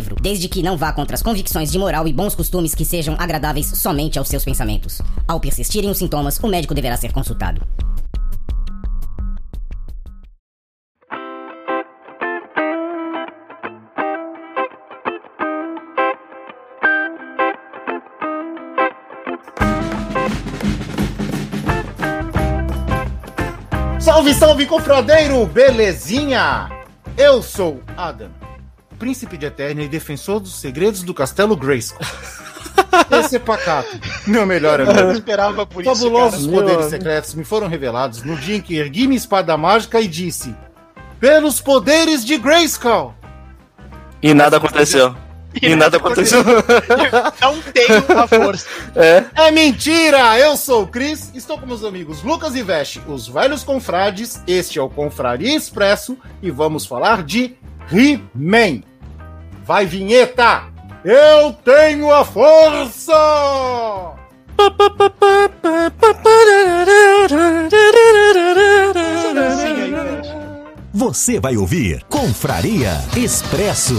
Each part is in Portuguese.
desde que não vá contra as convicções de moral e bons costumes que sejam agradáveis somente aos seus pensamentos. Ao persistirem os sintomas, o médico deverá ser consultado. Salve, salve, confradeiro! Belezinha? Eu sou Adam, príncipe de Eternia e defensor dos segredos do Castelo Grayskull. Esse é pacato, meu melhor amigo. Eu não esperava por isso, Fabulosos cara. poderes Meu secretos me foram revelados no dia em que ergui minha espada mágica e disse: Pelos poderes de Grayskull! E nada aconteceu. E nada aconteceu. Não tenho a força. É. É mentira! Eu sou o Cris, estou com meus amigos Lucas e Veste, os velhos confrades. Este é o Confraria Expresso e vamos falar de He-Man. Vai, vinheta! Eu tenho a força! Você vai ouvir Confraria Expresso.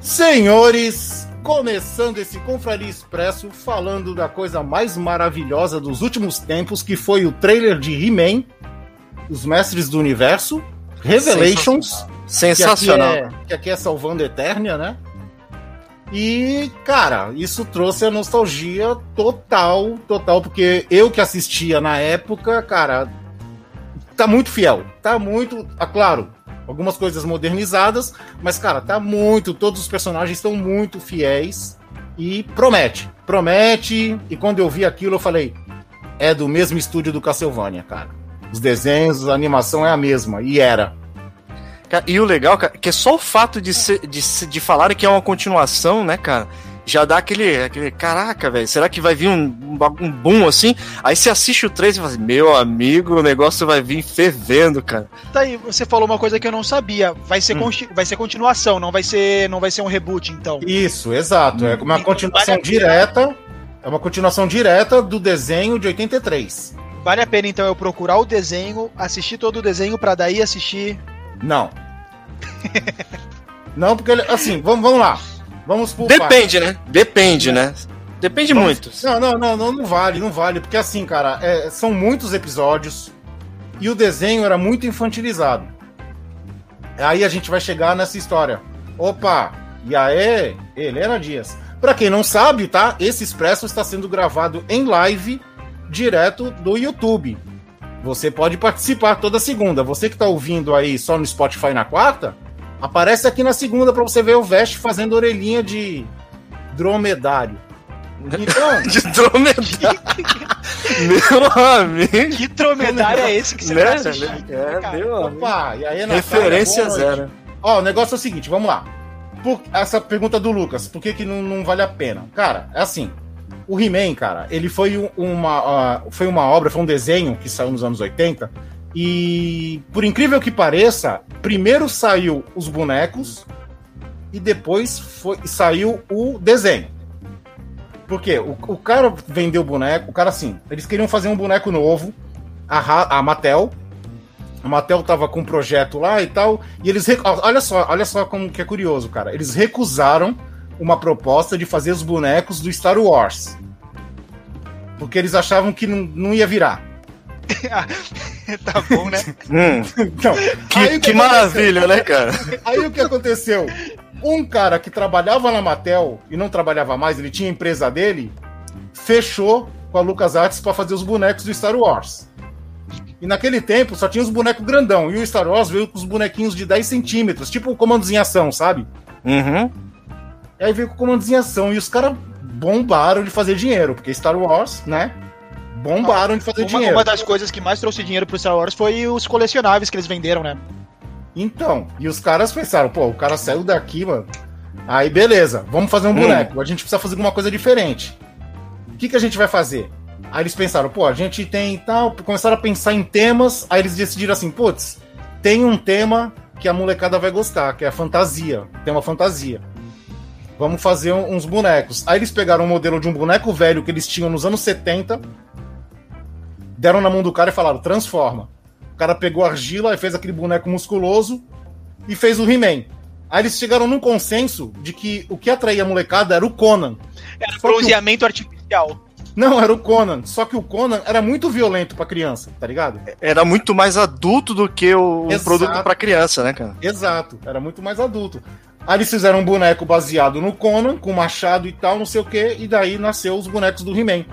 Senhores, começando esse Confraria Expresso falando da coisa mais maravilhosa dos últimos tempos, que foi o trailer de He-Man, Os Mestres do Universo, Revelations. Sensacional. Que aqui, é, que aqui é Salvando Eternia, né? E, cara, isso trouxe a nostalgia total, total, porque eu que assistia na época, cara, tá muito fiel. Tá muito. Ah, claro, algumas coisas modernizadas, mas, cara, tá muito. Todos os personagens estão muito fiéis e promete. Promete. E quando eu vi aquilo, eu falei: é do mesmo estúdio do Castlevania, cara. Os desenhos, a animação é a mesma. E era. E o legal, cara, que é só o fato de, ser, de, de falarem que é uma continuação, né, cara? Já dá aquele. aquele caraca, velho, será que vai vir um, um, boom assim? Aí você assiste o 3 e fala assim, meu amigo, o negócio vai vir fervendo, cara. Tá aí, você falou uma coisa que eu não sabia. Vai ser, consti- vai ser continuação, não vai ser, não vai ser um reboot, então. Isso, exato. É uma Então, continuação vale direta. É uma continuação direta do desenho de 83. Vale a pena, então, eu procurar o desenho, assistir todo o desenho, pra daí assistir. Não. Não, porque ele. Assim, vamos, vamos lá. Vamos por Depende, né? Depende, né? Depende muito. Não, não, não, não, não vale, não vale, porque assim, cara, é, são muitos episódios e o desenho era muito infantilizado. Aí a gente vai chegar nessa história. Opa, e aí, Helena Dias. Pra quem não sabe, tá? Esse Expresso está sendo gravado em live direto do YouTube. Você pode participar toda segunda. Você que tá ouvindo aí só no Spotify na quarta, aparece aqui na segunda pra você ver o Veste fazendo orelhinha de dromedário. Então, De dromedário. meu amigo. Que dromedário é esse que você Né? É, meu amigo. Opa, e aí, Referência zero. Ó, o negócio é o seguinte, vamos lá. Por- essa pergunta do Lucas, por que, que não, não vale a pena? Cara, é assim. O He-Man, cara, ele foi um- uma, ah, foi uma obra, foi um desenho que saiu nos anos 80. E, por incrível que pareça, primeiro saiu os bonecos e depois foi, saiu o desenho. Por quê? O, o cara vendeu o boneco, o cara assim, eles queriam fazer um boneco novo, a, a Mattel, a Mattel tava com um projeto lá e tal, e eles. Olha só, olha só como que é curioso, cara. Eles recusaram uma proposta de fazer os bonecos do Star Wars. Porque eles achavam que não, não ia virar. tá bom, né? Hum, Então, que que aconteceu? maravilha, né, cara? Aí o que aconteceu? Um cara que trabalhava na Mattel e não trabalhava mais, ele tinha a empresa dele, fechou com a LucasArts para fazer os bonecos do Star Wars. E naquele tempo só tinha os bonecos grandão, e o Star Wars veio com os bonequinhos de 10 centímetros, tipo o comandos em ação, sabe? Uhum. E aí veio com comandos em ação, e os caras bombaram de fazer dinheiro, porque Star Wars, né? Bombaram de fazer Uma, dinheiro. uma das coisas que mais trouxe dinheiro pro Star Wars foi os colecionáveis que eles venderam, né? Então, e os caras pensaram, pô, o cara saiu daqui, mano. Aí, beleza, vamos fazer um Hum. boneco. A gente precisa fazer alguma coisa diferente. O que, que a gente vai fazer? Aí eles pensaram, pô, a gente tem tal. Começaram a pensar em temas. Aí eles decidiram assim, putz, tem um tema que a molecada vai gostar, que é a fantasia. Tem uma fantasia. Vamos fazer uns bonecos. Aí eles pegaram um modelo de um boneco velho que eles tinham nos anos 70, deram na mão do cara e falaram: transforma. O cara pegou argila e fez aquele boneco musculoso e fez o He-Man. Aí eles chegaram num consenso de que o que atraía a molecada era o Conan. Era Só que o- bronzeamento artificial. Não, era o Conan. Só que o Conan era muito violento pra criança, tá ligado? Era muito mais adulto do que o um produto pra criança, né, cara? Exato, era muito mais adulto. Aí eles fizeram um boneco baseado no Conan, com machado e tal, não sei o que, e daí nasceu os bonecos do He-Man.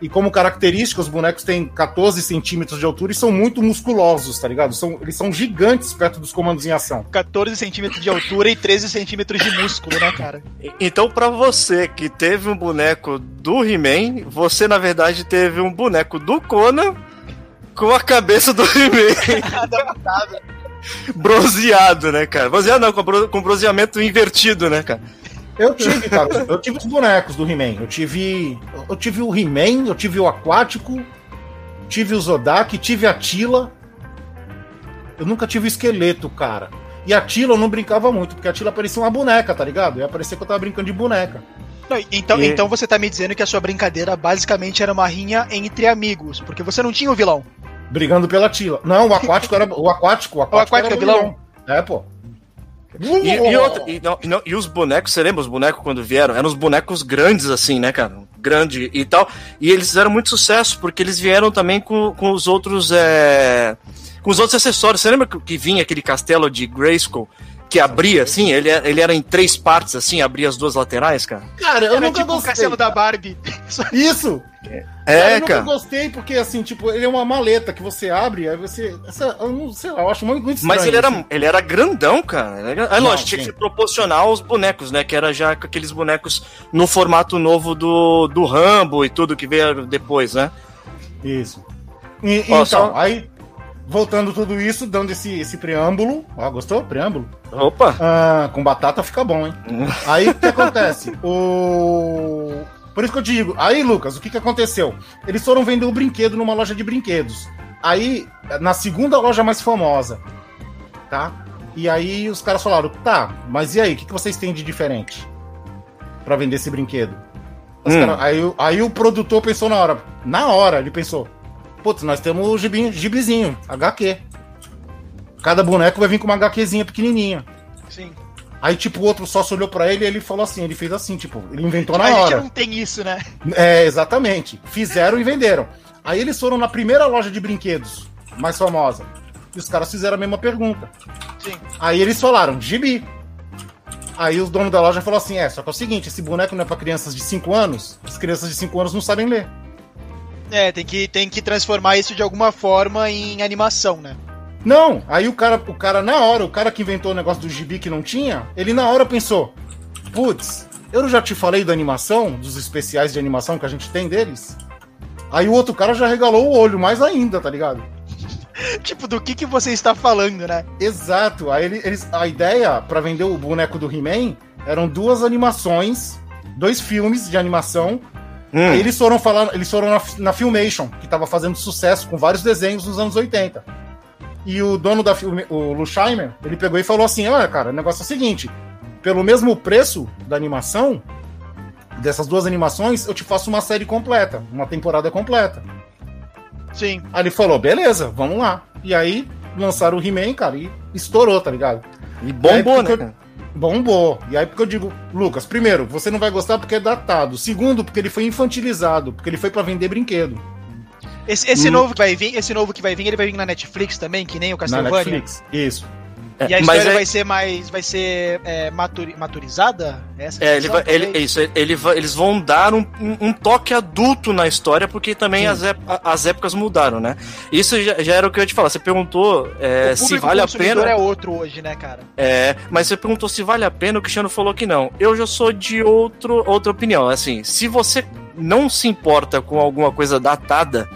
E como característica, os bonecos têm 14 centímetros de altura e são muito musculosos, tá ligado? São, eles são gigantes perto dos comandos em ação. 14 centímetros de altura e 13 centímetros de músculo, né, cara? Então, pra você que teve um boneco do He-Man, você na verdade teve um boneco do Conan com a cabeça do He-Man Adaptado. bronzeado, né, cara? Bronzeado não, com bronzeamento invertido, né, cara? Eu tive, cara, eu tive os bonecos do He-Man. Eu tive. Eu tive o He-Man, eu tive o Aquático, tive o Zodak, tive a Tila. Eu nunca tive o esqueleto, cara. E a Tila eu não brincava muito, porque a Tila parecia uma boneca, tá ligado? Ia parecer que eu tava brincando de boneca. Não, então, E- então você tá me dizendo que a sua brincadeira basicamente era uma rinha entre amigos, porque você não tinha o vilão. Brigando pela Tila. Não, o Aquático era. O Aquático, o Aquático, Aquático era é vilão? É, pô. E, e outra- e não- não- e os bonecos, você lembra os bonecos quando vieram? Eram os bonecos grandes, assim, né, cara? Grande e tal. E eles fizeram muito sucesso, porque eles vieram também com, com os outros. é, com os outros acessórios. Você lembra que, que vinha aquele castelo de Grayskull? Que abria, assim, ele, era- ele era em três partes, assim, abria as duas laterais, cara. Cara, eu era nunca tipo o gostei. castelo da Barbie. Isso! É, eu nunca cara. gostei porque, assim, tipo, ele é uma maleta que você abre, aí você. essa- eu não sei lá, eu acho muito, muito estranho. Mas ele era, assim. ele era grandão, cara. Ele era- Ah, Não, lógico, tinha que ser proporcional aos bonecos, né? Que era já com aqueles bonecos no formato novo do, do Rambo e tudo que veio depois, né? Isso. E- Ó, então, só- aí, voltando tudo isso, dando esse, esse preâmbulo. Ó, gostou? Preâmbulo? Opa! Ah, com batata fica bom, hein? Aí o que acontece? O. Por isso que eu te digo, aí, Lucas, o que, que aconteceu? Eles foram vender o brinquedo numa loja de brinquedos. Aí, na segunda loja mais famosa, tá? E aí os caras falaram, tá, mas e aí, o que, que vocês têm de diferente pra vender esse brinquedo? Hum. cara- aí, aí o produtor pensou na hora, na hora, ele pensou, putz, nós temos o gibi, gibizinho, HQ. Cada boneco vai vir com uma HQzinha pequenininha. Sim. Aí, tipo, o outro sócio olhou pra ele e ele falou assim, ele fez assim, tipo, ele inventou na a gente hora. não tem isso, né? É, exatamente. Fizeram e venderam. Aí eles foram na primeira loja de brinquedos, mais famosa. E os caras fizeram a mesma pergunta. Sim. Aí eles falaram, gibi. Aí os donos da loja falou assim: é, só que é o seguinte, esse boneco não é pra crianças de 5 anos, as crianças de 5 anos não sabem ler. É, tem que, tem que transformar isso de alguma forma em animação, né? Não, aí o cara, o cara, na hora, o cara que inventou o negócio do gibi que não tinha, ele na hora pensou: putz, eu já te falei da animação, dos especiais de animação que a gente tem deles? Aí o outro cara já regalou o olho mais ainda, tá ligado? tipo, do que, que você está falando, né? Exato. Aí ele- eles, a ideia pra vender o boneco do He-Man eram duas animações, dois filmes de animação. Hum. Aí eles foram falar, eles foram na, na Filmation, que tava fazendo sucesso com vários desenhos nos anos 80. E o dono da Filme, o Lusheimer, ele pegou e falou assim: "Olha, cara, o negócio é o seguinte, pelo mesmo preço da animação dessas duas animações, eu te faço uma série completa, uma temporada completa". Sim. Aí ele falou, beleza, vamos lá. E aí lançaram o He-Man, cara, e estourou, tá ligado? E bombou, É, né? cara? Bombou. E aí porque eu digo, Lucas, primeiro, você não vai gostar porque é datado. Segundo, porque ele foi infantilizado, porque ele foi pra vender brinquedo Esse, esse Hum. novo que vai vir, esse novo que vai vir, ele vai vir na Netflix também, que nem o na Castlevania. Netflix. Isso. E a É, história é- vai ser mais. Vai ser é, maturi- maturizada? Essa É, ele vai, ele, isso, ele vai- eles vão dar um, um- toque adulto na história, porque também Sim. as, ép- as épocas mudaram, né? Isso já, já era o que eu ia te falar. Você perguntou é, o se vale a pena. é outro hoje, né, cara? É, mas você perguntou se vale a pena, o Cristiano falou que não. Eu já sou de outro, outra opinião. Assim, se você não se importa com alguma coisa datada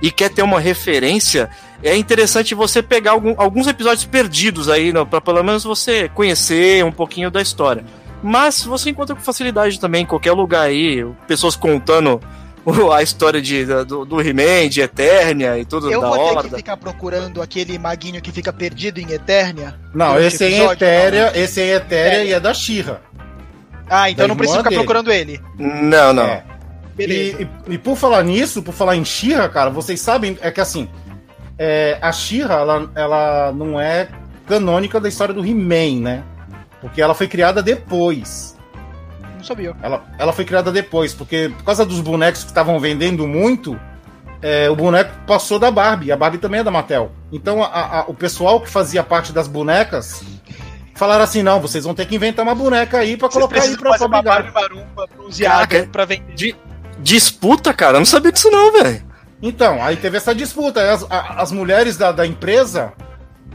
e quer ter uma referência, é interessante você pegar algum, alguns episódios perdidos aí, né, para pelo menos você conhecer um pouquinho da história. Mas você encontra com facilidade também em qualquer lugar aí, pessoas contando a história de, do, do He-Man, de Eternia e tudo Eu da vou ter Horda. que ficar procurando aquele maguinho que fica perdido em Eternia. Não, esse é Etéria, não. esse é Etéria e é da Shira. Ah, então da não preciso irmã ficar dele. procurando ele. Não, não. É. E, e- e por falar nisso, por falar em Shira, cara, vocês sabem, é que assim, é, a Shira, ela, ela não é canônica da história do He-Man, né? Porque ela foi criada depois. Não sabia. Ela, ela foi criada depois, porque por causa dos bonecos que estavam vendendo muito, é, o boneco passou da Barbie. A Barbie também é da Mattel. Então a- a- o pessoal que fazia parte das bonecas falaram assim: não, vocês vão ter que inventar uma boneca aí pra Você colocar aí pra fabricar. Barbie marumba bronzeada pra vender. De, disputa, cara? Eu não sabia disso não, velho. Então, aí teve essa disputa. As, a- as mulheres da, da empresa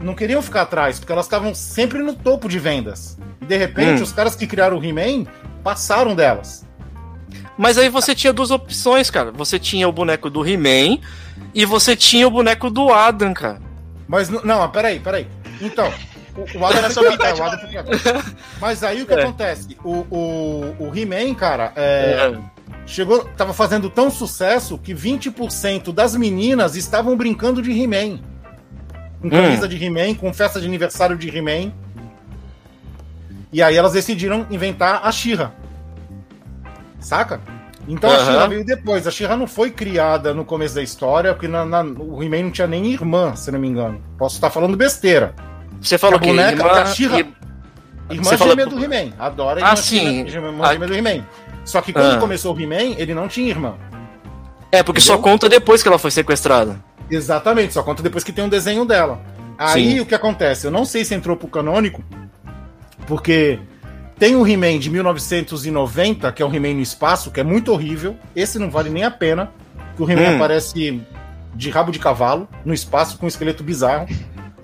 não queriam ficar atrás, porque elas estavam sempre no topo de vendas. E de repente, Hum. os caras que criaram o He-Man passaram delas. Mas aí você tinha duas opções, cara. Você tinha o boneco do He-Man e você tinha o boneco do Adam, cara. Mas não, peraí, peraí. Então, o, o Adam Era foi só metade o Adam. Mas aí o que É. acontece? O, o, o He-Man, cara, é, chegou, tava fazendo tão sucesso que 20% das meninas estavam brincando de He-Man. Com camisa de He-Man, com festa de aniversário de He-Man. E aí elas decidiram inventar a She-Ra. Saca? Então a Aham. She-Ra veio depois. A She-Ra não foi criada no começo da história, porque na, na- o He-Man não tinha nem irmã, se não me engano. Posso estar falando besteira. Você falou A que boneca irmã- da She-Ra- e- Irmã fala- gêmea do He-Man. Adora Ah, irmã sim. gêmea- irmã Ah. gêmea do He-Man. Só que quando Ah. começou o He-Man, ele não tinha irmã. É, porque só Entendeu? conta depois que ela foi sequestrada. Exatamente, só conta depois que tem um desenho dela. Aí Sim. o que acontece? Eu não sei se entrou pro canônico, porque tem o He-Man de 1990, que é o He-Man no espaço, que é muito horrível. Esse não vale nem a pena, que o He-Man Hum. aparece de rabo de cavalo no espaço com um esqueleto bizarro.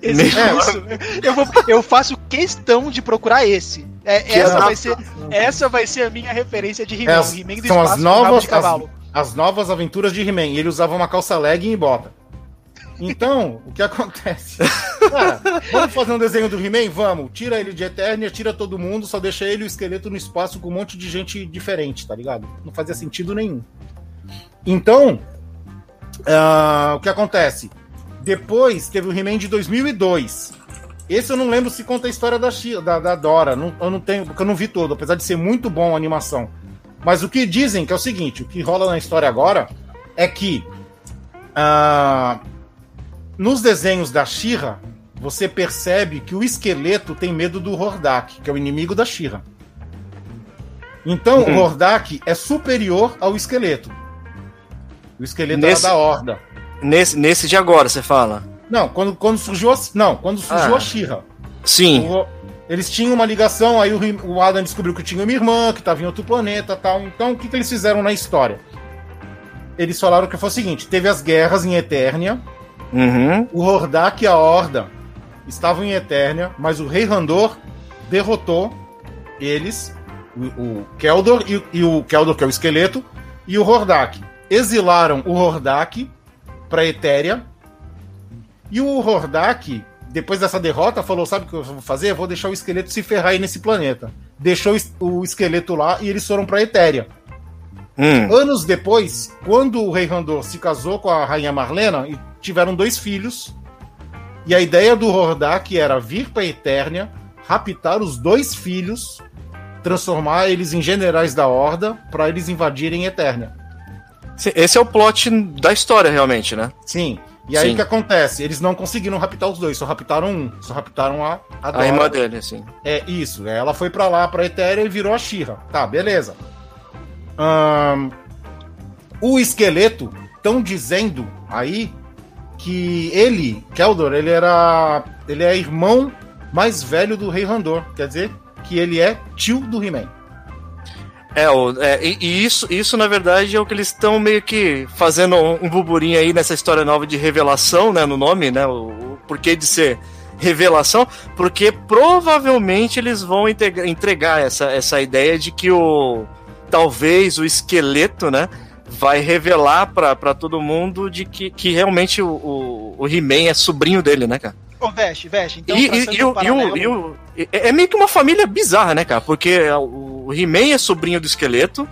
Esse, É. isso. Eu, vou, eu faço questão de procurar esse. É, essa, é- vai ser, essa vai ser a minha referência de He-Man. É, as- do são as novas, as, as novas aventuras de He-Man. Ele usava uma calça legging e bota. Então, o que acontece? Cara, vamos fazer um desenho do He-Man? Vamos. Tira ele de Eternia, tira todo mundo, só deixa ele e o esqueleto no espaço com um monte de gente diferente, tá ligado? Não fazia sentido nenhum. Então, ah, o que acontece? Depois teve o He-Man de 2002. Esse eu não lembro se conta a história da, da, da Dora. Não- eu não tenho, porque eu não vi todo, apesar de ser muito bom a animação. Mas o que dizem que é o seguinte: o que rola na história agora é que ah, nos desenhos da Shira você percebe que o esqueleto tem medo do Hordak, que é o inimigo da Shira. Então Uhum. o Hordak é superior ao esqueleto. O esqueleto Nesse- era da Horda. Nesse, nesse de agora, você fala. Não, quando, quando surgiu a, não, quando surgiu Ah. a Shira. Sim. O- Eles tinham uma ligação, aí o, o Adam descobriu que tinha uma irmã, que estava em outro planeta tal. Então, o que, que eles fizeram na história? Eles falaram que foi o seguinte: teve as guerras em Eternia, Uhum. o Hordak e a Horda estavam em Eternia, mas o Rei Randor derrotou eles, o, o Keldor e, e o Keldor, que é o esqueleto, e o Hordak. Exilaram o Hordak para Etéria. E o Hordak, depois dessa derrota, falou: Sabe o que eu vou fazer? Eu vou deixar o esqueleto se ferrar aí nesse planeta. Deixou o es- o esqueleto lá e eles foram para Etéria. Hum. Anos depois, quando o rei Randor se casou com a rainha Marlena e tiveram dois filhos, e a ideia do Hordak era vir para Eternia, raptar os dois filhos, transformar eles em generais da Horda para eles invadirem Eternia. Esse é o plot da história, realmente, né? Sim. E aí Sim. o que acontece? Eles não conseguiram raptar os dois, só raptaram um, só raptaram a a, A irmã dele, assim. É isso, ela foi pra lá, pra Etéria e virou a Shira. Tá, beleza. O esqueleto estão dizendo aí que ele, Keldor, ele era. Ele é irmão mais velho do Rei Randor. Quer dizer que ele é tio do He-Man. É, o, é, e, e isso, isso, na verdade, é o que eles estão meio que fazendo um, um burburinho aí nessa história nova de revelação, né? No nome, né? O, o porquê de ser revelação, porque provavelmente eles vão integra- entregar essa, essa ideia de que o. Talvez o esqueleto, né? vai revelar pra, pra todo mundo de que, que realmente o, o, o He-Man é sobrinho dele, né, cara? Ô, Veste, Veste, então. E, e, e, o- e o- é é meio que uma família bizarra, né, cara? Porque o He-Man é sobrinho do esqueleto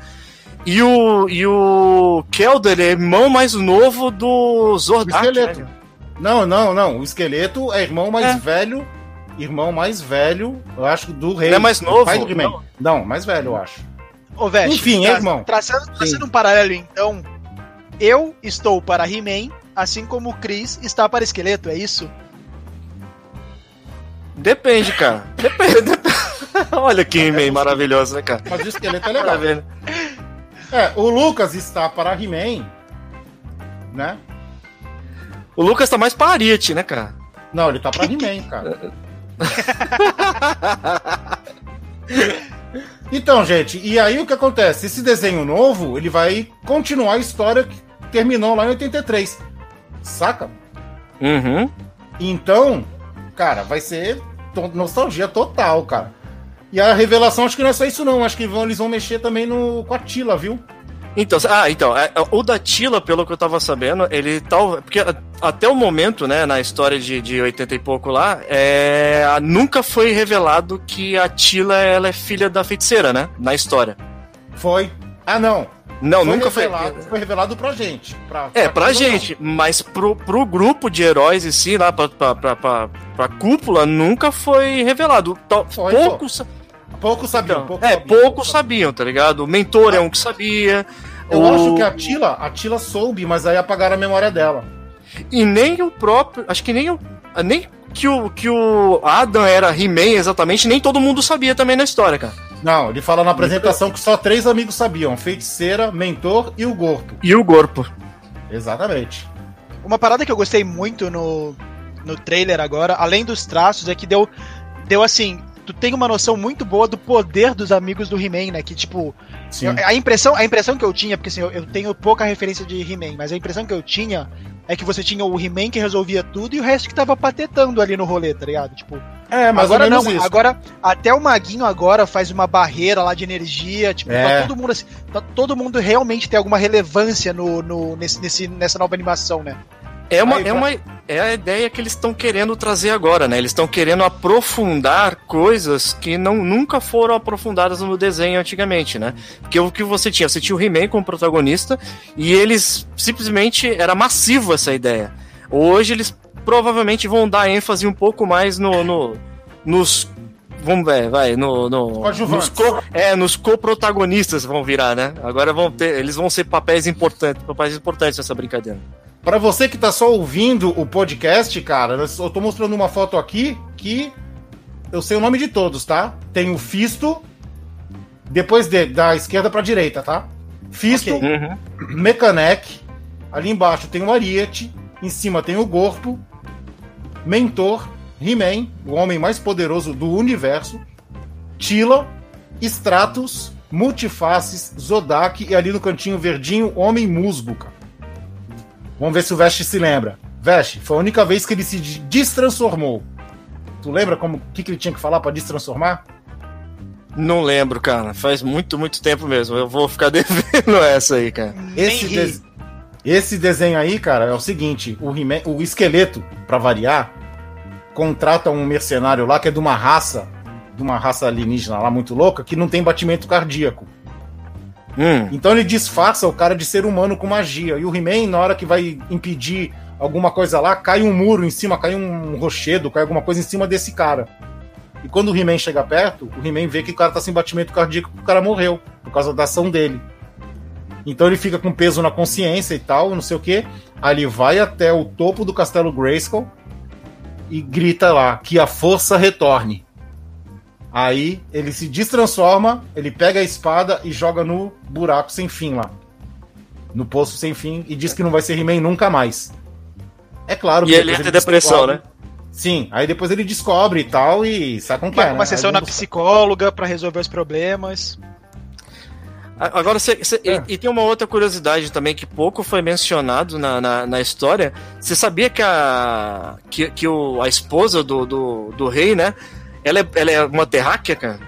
e o, e o Kelder é irmão mais novo do O Zordak. esqueleto. né? Não, não, não. O esqueleto é irmão mais É. velho. Irmão mais velho, eu acho, do rei. Ele é mais novo? Pai do He-Man. Não. Não, mais velho, eu acho. Ô, Veste, Enfim, é, irmão. Traçando, traçando um paralelo, então. Eu estou para He-Man, assim como o Chris está para Esqueleto, é isso? Depende, cara. Depende. depende. Olha que He-Man maravilhoso, né, cara? Mas o esqueleto é legal. Maravilha. É, o Lucas está para He-Man, né? O Lucas tá mais para Ariete, né, cara? Não, ele tá pra He-Man, cara. Então, gente, e aí o que acontece? Esse desenho novo, ele vai continuar a história que terminou lá em 83. Saca? Uhum. Então, cara, vai ser nostalgia total, cara. E a revelação, acho que não é só isso, não. Acho que vão, eles vão mexer também no, com a Tila, viu? Então, ah, então, é, é, o da Tila, pelo que eu tava sabendo, ele tal. Porque até o momento, né, na história de, de 80 e pouco lá, é, nunca foi revelado que a Tila ela é filha da feiticeira, né? Na história. Foi. Ah, não. Não, foi nunca revelado, foi. foi revelado pra gente. Pra, É, pra Tila, não. gente, mas pro, pro grupo de heróis em si, lá pra, pra, pra, pra, pra cúpula, nunca foi revelado. Foi, poucos, Poucos sabiam. então, poucos é, sabiam, poucos sabiam, tá ligado? O mentor é um que sabia. Eu o- acho que a Tila, a Tila soube, mas aí apagaram a memória dela. E nem o próprio. Acho que nem o. Nem que o, que o Adam era He-Man exatamente, nem todo mundo sabia também na história, cara. Não, ele fala na apresentação que só três amigos sabiam: feiticeira, mentor e o Gorpo. E o corpo. Exatamente. Uma parada que eu gostei muito no, no trailer agora, além dos traços, é que deu, deu assim. Tu tem uma noção muito boa do poder dos amigos do He-Man, né? Que, tipo, eu- a, impressão, a impressão que eu tinha, porque assim, eu, eu tenho pouca referência de He-Man, mas a impressão que eu tinha é que você tinha o He-Man que resolvia tudo e o resto que tava patetando ali no rolê, tá ligado? Tipo, É, mais agora não, isso. agora até o Maguinho agora faz uma barreira lá de energia, tipo, É. tá todo mundo assim, tá todo mundo realmente tem alguma relevância no, no- nesse, nesse- nessa nova animação, né? É uma, Aí, é pra- uma é a ideia que eles estão querendo trazer agora, né? Eles estão querendo aprofundar coisas que não, nunca foram aprofundadas no desenho antigamente, né? Porque o que você tinha? Você tinha o He-Man como protagonista e eles simplesmente era massivo essa ideia. Hoje eles provavelmente vão dar ênfase um pouco mais no, no- nos vamos ver, vai, no, no nos co, é, nos co-protagonistas vão virar, né? Agora vão ter, eles vão ser papéis importantes, papéis importantes nessa brincadeira. Pra você que tá só ouvindo o podcast, cara, eu tô mostrando uma foto aqui que eu sei o nome de todos, tá? Tem o Fisto, depois de, da esquerda pra direita, tá? Fisto, Ok. Uhum. Mechanec, ali embaixo tem o Ariete, em cima tem o Gorpo, Mentor, He-Man, o homem mais poderoso do universo, Tila, Stratus, Multifaces, Zodak e ali no cantinho verdinho, Homem Musgo, cara. Vamos ver se o Veste se lembra. Veste, foi a única vez que ele se de- destransformou. Tu lembra como o que, que ele tinha que falar pra destransformar? Não lembro, cara. Faz muito, muito tempo mesmo. Eu vou ficar devendo essa aí, cara. Esse, des- esse desenho aí, cara, é o seguinte: o, o esqueleto, pra variar, contrata um mercenário lá que é de uma raça, de uma raça alienígena lá muito louca, que não tem batimento cardíaco. Hum. Então ele disfarça o cara de ser humano com magia. E o He-Man, na hora que vai impedir alguma coisa lá, cai um muro em cima, cai um rochedo, cai alguma coisa em cima desse cara. E quando o He-Man chega perto, o He-Man vê que o cara tá sem batimento cardíaco, o cara morreu, por causa da ação dele. Então ele fica com peso na consciência e tal, não sei o que. Aí ele vai até o topo do castelo Grayskull e grita lá que a força retorne. Aí ele se destransforma, ele pega a espada e joga no buraco sem fim lá. No poço sem fim e diz que não vai ser He-Man nunca mais. É claro E ele entra em depressão, né? Sim, aí depois ele descobre e tal e sabe como que é, Uma, né? uma sessão na psicóloga pra resolver os problemas. Agora, cê- cê- É. e, e tem uma outra curiosidade também que pouco foi mencionado na, na, na história. Você sabia que a que, que o, a esposa do, do, do rei, né? Ela é, ela é uma terráquea, cara?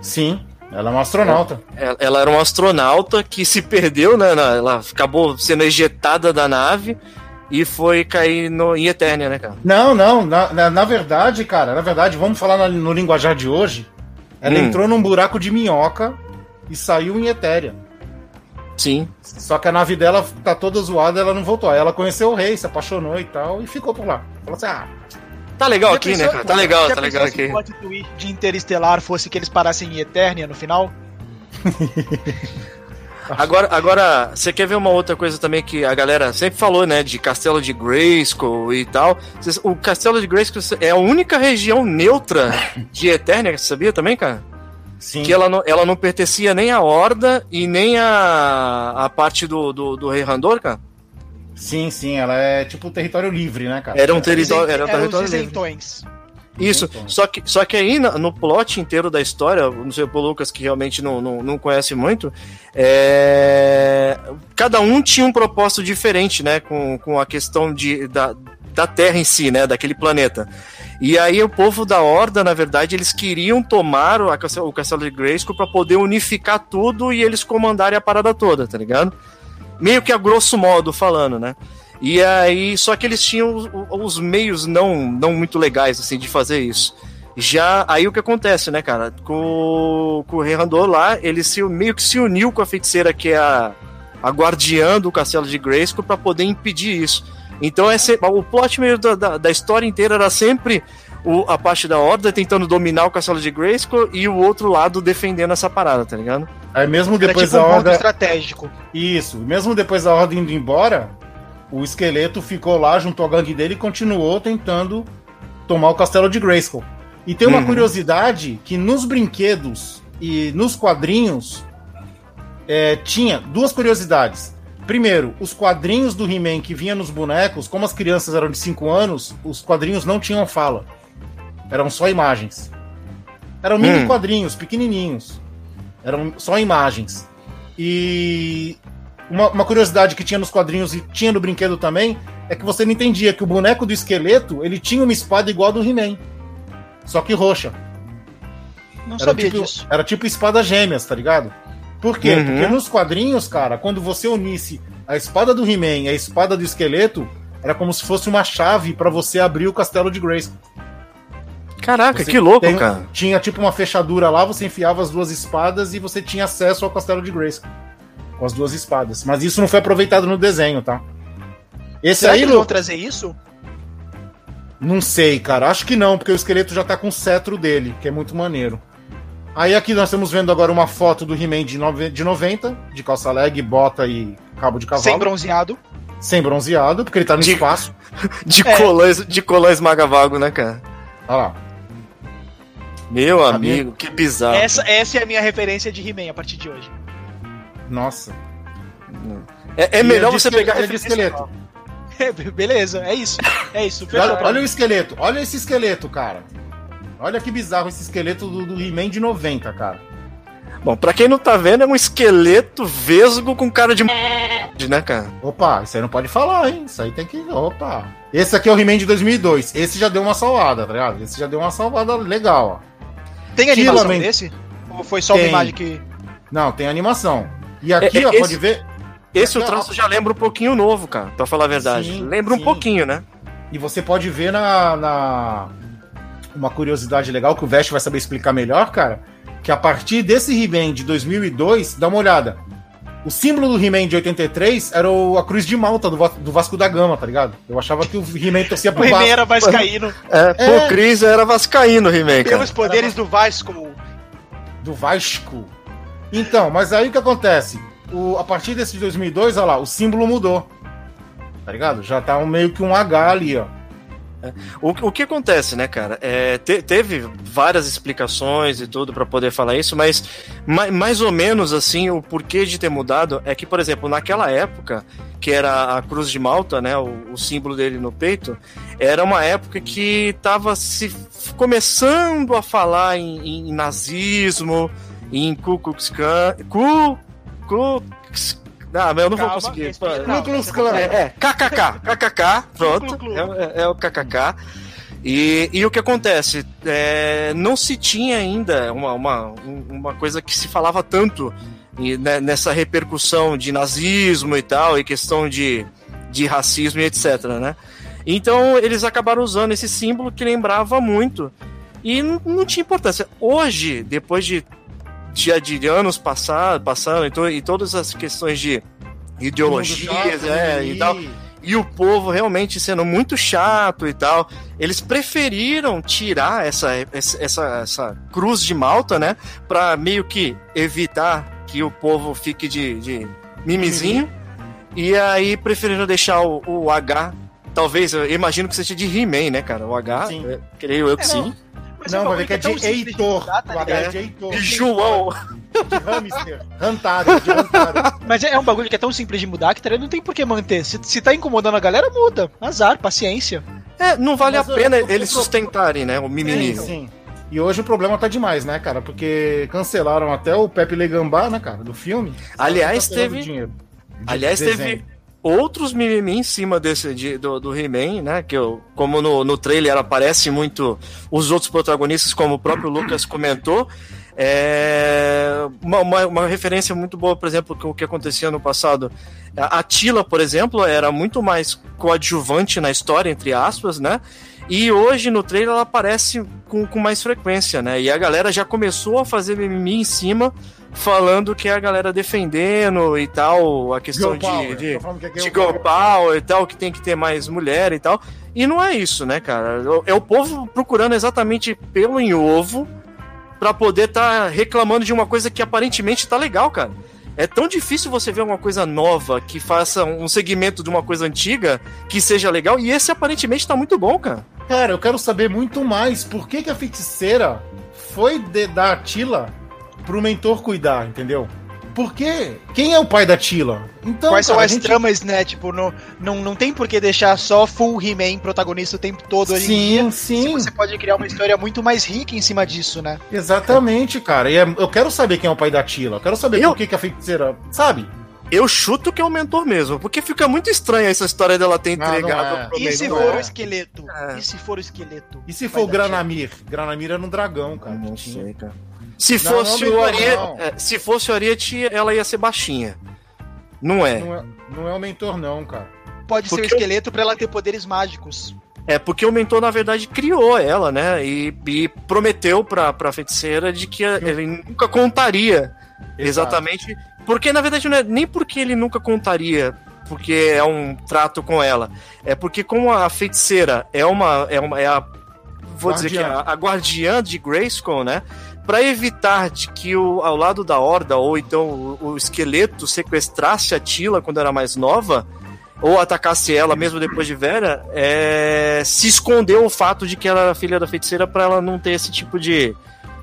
Sim, Ela é uma astronauta. Ela, ela era uma astronauta que se perdeu, né? na- ela acabou sendo ejetada da nave e foi cair no, em Eternia, né, cara? Não, não. Na, na, na verdade, cara, na verdade, vamos falar no linguajar de hoje. Ela Hum. entrou num buraco de minhoca e saiu em Etéria. Sim. Só que a nave dela tá toda zoada, ela não voltou. Aí ela conheceu o rei, se apaixonou e tal, e ficou por lá. Falou assim: ah, Tá legal aqui, pensou- né, cara? Tá legal, tá legal se aqui. o plot twist de Interestelar fosse que eles parassem em Eternia no final? Agora, agora, você quer ver uma outra coisa também que a galera sempre falou, né? De Castelo de Grayskull e tal. O Castelo de Grayskull é a única região neutra de Eternia, você sabia também, cara? Sim. Que ela não, ela não pertencia nem à Horda e nem à, à parte do, do, do Rei Randor, cara. Sim, sim, ela é tipo território livre, né, cara? Era um território, era um Eram território os livre. Isso, só que, só que aí no plot inteiro da história, não sei pro Lucas que realmente não, não, não conhece muito, é... cada um tinha um propósito diferente, né, com, com a questão de, da, da Terra em si, né, daquele planeta. E aí o povo da Horda, na verdade, eles queriam tomar o, Castelo de Grayskull para poder unificar tudo e eles comandarem a parada toda, tá ligado? Meio que a grosso modo falando, né? E aí, só que eles tinham os, os meios não, não muito legais, assim, de fazer isso. Já, aí o que acontece, né, cara? Com, com o Rei Randor lá, ele se, meio que se uniu com a feiticeira que é a, a guardiã do castelo de Grayskull para poder impedir isso. Então, esse, o plot meio da, da, da história inteira era sempre o, a parte da Horda tentando dominar o castelo de Grayskull e o outro lado defendendo essa parada, tá ligado? Aí mesmo Era depois tipo da um ponto horda. estratégico. Isso, mesmo depois da ordem indo embora, o esqueleto ficou lá junto ao gangue dele e continuou tentando tomar o castelo de Grayskull. E tem uma Uhum. curiosidade que nos brinquedos e nos quadrinhos é, tinha duas curiosidades. Primeiro, os quadrinhos do He-Man que vinha nos bonecos, como as crianças eram de 5 anos, os quadrinhos não tinham fala. Eram só imagens. Eram mini Hum. quadrinhos, pequenininhos. Eram só imagens. E uma, uma curiosidade que tinha nos quadrinhos e tinha no brinquedo também é que você não entendia que o boneco do esqueleto ele tinha uma espada igual a do He-Man. Só que roxa. Não Era sabia tipo, disso. era tipo espada gêmeas, tá ligado? Por quê? Uhum. Porque nos quadrinhos, cara, quando você unisse a espada do He-Man e a espada do esqueleto, era como se fosse uma chave pra você abrir o castelo de Grayskull. Caraca, Você que louco, tem- cara. Tinha tipo uma fechadura lá, você enfiava as duas espadas e você tinha acesso ao castelo de Grayskull. Com as duas espadas. Mas isso não foi aproveitado no desenho, tá? Esse Será que aí, eles vão trazer isso? não sei, cara. Acho que não, porque o esqueleto já tá com o cetro dele, que é muito maneiro. Aí aqui nós estamos vendo agora uma foto do He-Man de, nove- de 90, de calça leg, bota e cabo de cavalo. Sem bronzeado. sem bronzeado, porque ele tá no De- espaço. De É. colã, de colã esmaga-vago, né, cara? Olha lá. Meu amigo, que bizarro. Essa, essa é a minha referência de He-Man a partir de hoje. Nossa. É, é melhor de você pegar é de referência- esqueleto. Beleza, é isso. É isso. Olha, olha o esqueleto, olha esse esqueleto, cara. Olha que bizarro esse esqueleto do, do He-Man de 90, cara. Bom, pra quem não tá vendo, é um esqueleto vesgo com cara de né, cara? Opa, isso aí não pode falar, hein? Isso aí tem que. Opa. Esse aqui é o He-Man de 2002. Esse já deu uma salvada, tá ligado? Esse já deu uma salvada legal, ó. Tem animação man. desse? Ou foi só uma Tem. imagem que. Não, tem animação. E aqui, É, é, ó, esse- pode ver. Esse o traço já lembra um pouquinho novo, cara, pra falar a verdade. Sim, lembra um sim. pouquinho, né? E você pode ver na, na- Uma curiosidade legal que o Vest vai saber explicar melhor, cara. Que a partir desse He-Man de 2002, dá uma olhada. O símbolo do He-Man de 83 era o- a cruz de Malta do, do Vasco da Gama, tá ligado? Eu achava que o He-Man torcia O pro He-Man Vasco. era vascaíno. É, É. pô, Cris era vascaíno, He-Man, cara. Pelos poderes do Vasco. Do Vasco. Então, mas aí o que acontece? O, a partir desse de 2002, olha lá, o símbolo mudou. Tá ligado? Já tá um, meio que um H ali, ó. O, o que acontece, né, cara? É, te- teve várias explicações e tudo pra poder falar isso, mas ma- mais ou menos assim, o porquê de ter mudado é que, por exemplo, naquela época, que era a Cruz de Malta, né, o, o símbolo dele no peito, era uma época que tava se começando a falar em, em nazismo, em Ku Klux Klan, Ku Klux ah, mas eu não Calma, vou conseguir. Klux Klan. É, é, KKK, KKK, pronto, é, é- é o KKK. E, e o que acontece? É, não se tinha ainda uma, uma, uma coisa que se falava tanto e, né, nessa repercussão de nazismo e tal, e questão de, de racismo e etc, né? Então eles acabaram usando esse símbolo que lembrava muito e não, não tinha importância. Hoje, depois de, de, de anos passar, passando e, to, e todas as questões de ideologias é, e tal, e o povo realmente sendo muito chato e tal, eles preferiram tirar essa, essa, essa cruz de Malta, né? Pra meio que evitar que o povo fique de, de mimizinho. E aí preferiram deixar o, o H. Talvez, eu imagino que seja de He-Man, né, cara? O H, Sim. é, creio eu que É, sim. Mas Não, vai ver que é de Heitor. tá O H é de Heitor. E João. De hamster. Hantaro, de Hantaro. Mas é um bagulho que é tão simples de mudar que tá não tem por que manter. Se, se tá incomodando a galera, muda. Azar, paciência. É, não vale Mas a pena eu- eu- eles sustentarem, né? O mimimi. Sim, sim. E hoje o problema tá demais, né, cara? Porque cancelaram até o Pepe Legambá, né, cara, do filme. Aliás, Tá teve- dinheiro de Aliás, desenho. teve outros mimimi em cima desse de- do, do He-Man, né? Que eu, como no, no trailer aparece muito os outros protagonistas, como o próprio Lucas comentou. É uma, uma, uma referência muito boa, por exemplo, com o que acontecia no passado. A Tila, por exemplo, era muito mais coadjuvante na história, entre aspas, né? E hoje no trailer ela aparece com, com mais frequência, né? E a galera já começou a fazer mimimi em cima, falando que é a galera defendendo e tal, a questão Girl Power. de, de, Tô falando que é de girl power. power e tal, que tem que ter mais mulher e tal. E não é isso, né, cara? É o povo procurando exatamente pelo em ovo pra poder estar reclamando de uma coisa que aparentemente tá legal, cara. É tão difícil você ver uma coisa nova que faça um segmento de uma coisa antiga que seja legal, e esse aparentemente tá muito bom, cara. Cara, eu quero saber muito mais. Por que, que a feiticeira foi de, da Tila pro mentor cuidar, entendeu? Por quê? Quem é o pai da Tila? Então, Quais são cara, a as gente- tramas, né? Tipo, não, não, não tem por que deixar só full He-Man protagonista o tempo todo em dia. Sim, Se sim. você pode criar uma história muito mais rica em cima disso, né? Exatamente, cara. E é- eu quero saber quem é o pai da Tila. Eu quero saber Eu- por que, que a feiticeira. Sabe? Eu chuto que é o mentor mesmo, porque fica muito estranha essa história dela ter Não, não entregado é. pro E se não for é. o esqueleto? É. E se for o esqueleto? E se for o Granamir? Granamir era um dragão, cara. Não sei, cara. Se Não, fosse não, o não, Ariete, não. é, se fosse o Ariete, ela ia ser baixinha. Não é. Não é, não é o mentor, não, cara. Pode ser o Porque- esqueleto pra ela ter poderes mágicos. É porque o mentor, na verdade, criou ela, né? E, e prometeu pra, pra feiticeira de que ele nunca contaria exatamente. Porque, na verdade, não é nem porque ele nunca contaria, porque é um trato com ela. É porque, como a feiticeira é uma. É, uma, é a. Vou dizer que é Guardiã. a, a guardiã de Grayskull, né? Pra evitar de que o, ao lado da Horda, ou então o, o esqueleto sequestrasse a Tila quando era mais nova, ou atacasse ela mesmo depois de velha, é, se escondeu o fato de que ela era filha da feiticeira pra ela não ter esse tipo de,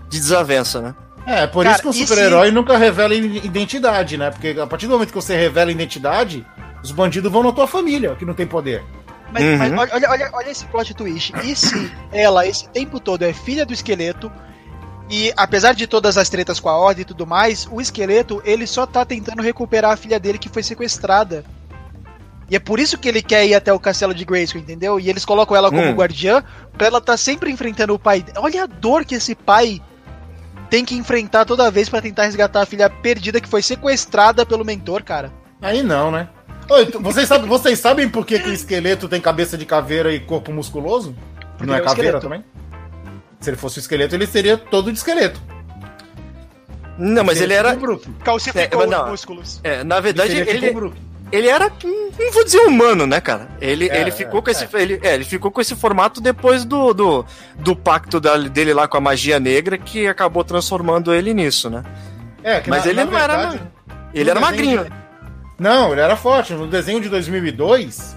de desavença, né? É, por Cara, isso que o super-herói nunca revela identidade, né? Porque a partir do momento que você revela identidade, os bandidos vão na tua família, que não tem poder. Mas, Uhum. mas olha, olha, olha esse plot twist. E se ela, esse tempo todo, é filha do esqueleto, e apesar de todas as tretas com a Ordem e tudo mais, o esqueleto, ele só tá tentando recuperar a filha dele que foi sequestrada. E é por isso que ele quer ir até o castelo de Grayskull, entendeu? E eles colocam ela como Hum. guardiã, pra ela tá sempre enfrentando o pai. Olha a dor que esse pai tem que enfrentar toda vez pra tentar resgatar a filha perdida que foi sequestrada pelo mentor, cara. Aí não, né? Oi, tu- vocês, sabem, vocês sabem por que, que o esqueleto tem cabeça de caveira e corpo musculoso? Porque não é é caveira esqueleto. também? Se ele fosse o esqueleto, ele seria todo de esqueleto. Não, mas ele era. tipo o Brook. Calcificou É, não. músculos. é, na verdade, tipo ele, Brook. ele era, não vou dizer humano, né, cara? Ele, É, ele é, ficou com esse, é. ele, é, ele ficou com esse formato depois do, do, do pacto da- dele lá com a magia negra que acabou transformando ele nisso, né? É, que Mas na- ele na não era, verdade- Ele era magrinho. desenho Não, ele era forte. No desenho de 2002,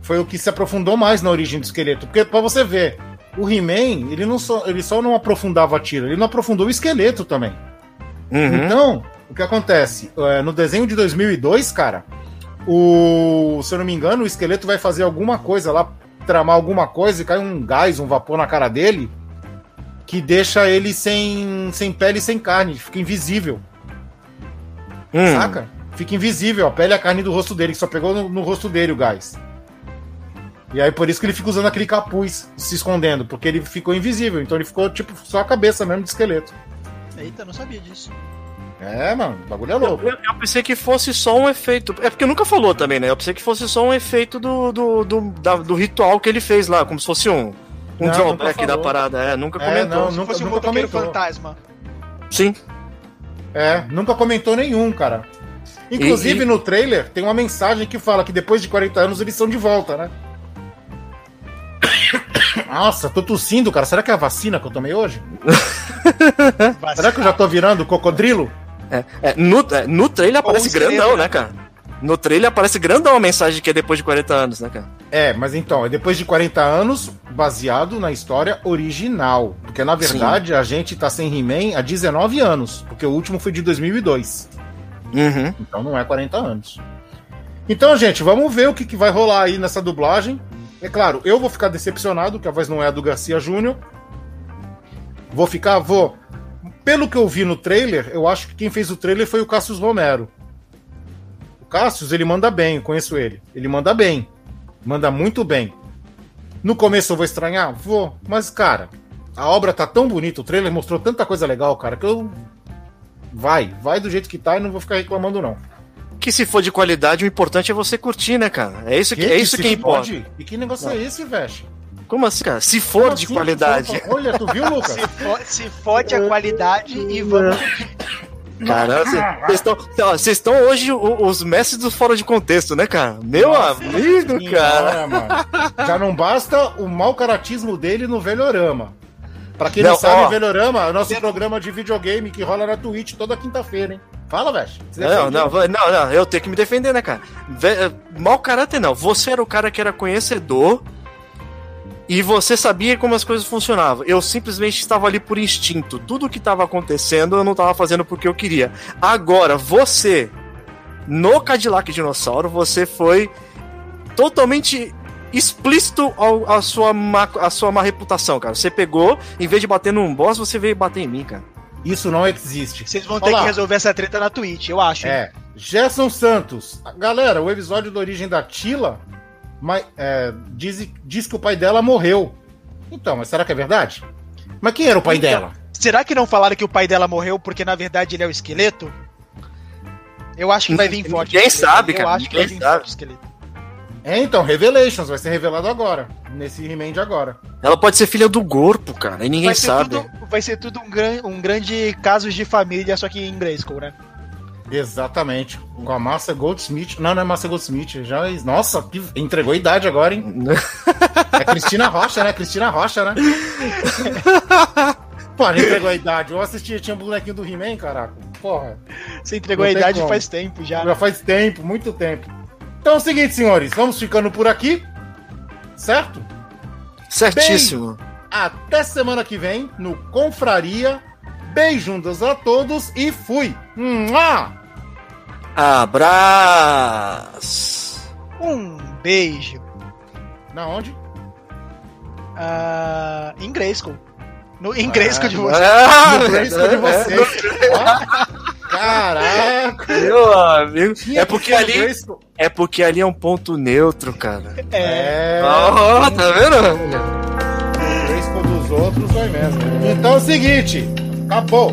foi o que se aprofundou mais na origem do esqueleto. Porque, pra você ver, o He-Man, ele, não só, ele só não aprofundava a tira, ele não aprofundou o esqueleto também. Uhum. Então, o que acontece? É, no desenho de 2002, cara, o, se eu não me engano, o esqueleto vai fazer alguma coisa lá, tramar alguma coisa e cai um gás, um vapor na cara dele, que deixa ele sem, sem pele e sem carne, fica invisível. Hum. Saca? Fica invisível a pele e a carne do rosto dele, que só pegou no, no rosto dele o gás. E aí por isso que ele fica usando aquele capuz, se escondendo, porque ele ficou invisível. Então ele ficou, tipo, só a cabeça mesmo de esqueleto. Eita, não sabia disso. É, mano, o bagulho é louco. Eu, eu pensei que fosse só um efeito. É porque nunca falou também, né? Eu pensei que fosse só um efeito do, do, do, da- do ritual que ele fez lá, como se fosse um, um Não, drawback da parada. É, nunca É, comentou. não, Se nunca, fosse um nunca comentou. fantasma. Sim. É, nunca comentou nenhum, cara. Inclusive E- e- no trailer tem uma mensagem que fala que depois de 40 anos eles são de volta, né? Nossa, tô tossindo, cara. Será que é a vacina que eu tomei hoje? Será que eu já tô virando cocodrilo? É, é, no, é, no trailer aparece grandão, né? né, cara? No trailer aparece grandão a mensagem que é depois de 40 anos, né, cara? É, mas então, é depois de 40 anos, baseado na história original. Porque na verdade a gente tá sem He-Man há 19 anos, porque o último foi de 2002. Uhum. Então não é 40 anos. Então, gente, vamos ver o que, que vai rolar aí nessa dublagem. É claro, eu vou ficar decepcionado que a voz não é a do Garcia Júnior. Vou ficar, vou. Pelo que eu vi no trailer, eu acho que quem fez o trailer foi o Cassius Romero. O Cassius, ele manda bem, eu conheço ele. Ele manda bem. Manda muito bem. No começo eu vou estranhar? Vou. Mas, cara, a obra tá tão bonita, o trailer mostrou tanta coisa legal, cara, que eu. Vai, vai do jeito que tá e não vou ficar reclamando, não. Que se for de qualidade, o importante é você curtir, né, cara? É isso que, é isso que importa. fode? E que negócio é esse, velho? Como assim, cara? Se for Como de assim? qualidade. Olha, tu viu, Lucas? Se, fo se fode a qualidade e vamos. Caramba, vocês estão. Hoje o- os mestres do fora de contexto, né, cara? Meu amigo, cara. Senhora. Já não basta o mau caratismo dele no Velhorama. Pra quem Não, não, sabe, ó. o Velhorama é o nosso programa de videogame que rola na Twitch toda quinta-feira, hein? Fala, velho. Não, não, vai- não, não, eu tenho que me defender, né, cara? Ve- Mau caráter não. Você era o cara que era conhecedor e você sabia como as coisas funcionavam. Eu simplesmente estava ali por instinto. Tudo que estava acontecendo eu não estava fazendo porque eu queria. Agora, você, no Cadillac Dinossauro, você foi totalmente explícito ao, a, sua má, a sua má reputação, cara. Você pegou, em vez de bater num boss, você veio bater em mim, cara. Isso não existe. Vocês vão ter que resolver essa treta na Twitch, eu acho. hein? É. Gerson Santos. Galera, o episódio da origem da Tila mas, é, diz, diz que o pai dela morreu. Então, mas será que é verdade? Mas quem era o pai Então, dela? Será que não falaram que o pai dela morreu porque na verdade ele é o esqueleto? Eu acho que vai vir forte. Esqueleto. sabe, cara, Eu acho que vai vir sabe. forte o esqueleto. É, então, Revelations vai ser revelado agora. Nesse He-Man de agora. Ela pode ser filha do corpo, cara, e ninguém Vai sabe. tudo, vai ser tudo um, gran, um grande casos de família, só que em Grayskull, né? Exatamente. Com a Massa Goldsmith. Não, não é Massa Goldsmith. Já, nossa, que- entregou a idade agora, hein? É Cristina Rocha, né? Cristina Rocha, né? Pô, não entregou a idade. Eu assistia, tinha um bonequinho do He-Man, caraca. Porra. Você entregou a idade como. faz tempo já. Já faz tempo, muito tempo. Então é o seguinte, senhores. Vamos ficando por aqui. Certo? Certíssimo. Até semana que vem no Confraria. Beijundas a todos e fui. Mua! Abraço. Um beijo. Na onde? Ah, em Grayskull. No, em Grayskull de você. Ah, No Grayskull de vocês. Caraca! Meu amigo. É que porque ali, é porque ali é um ponto neutro, cara. É. Ó, tá vendo? O Grayskull dos outros vai mesmo. Então é o seguinte. Acabou.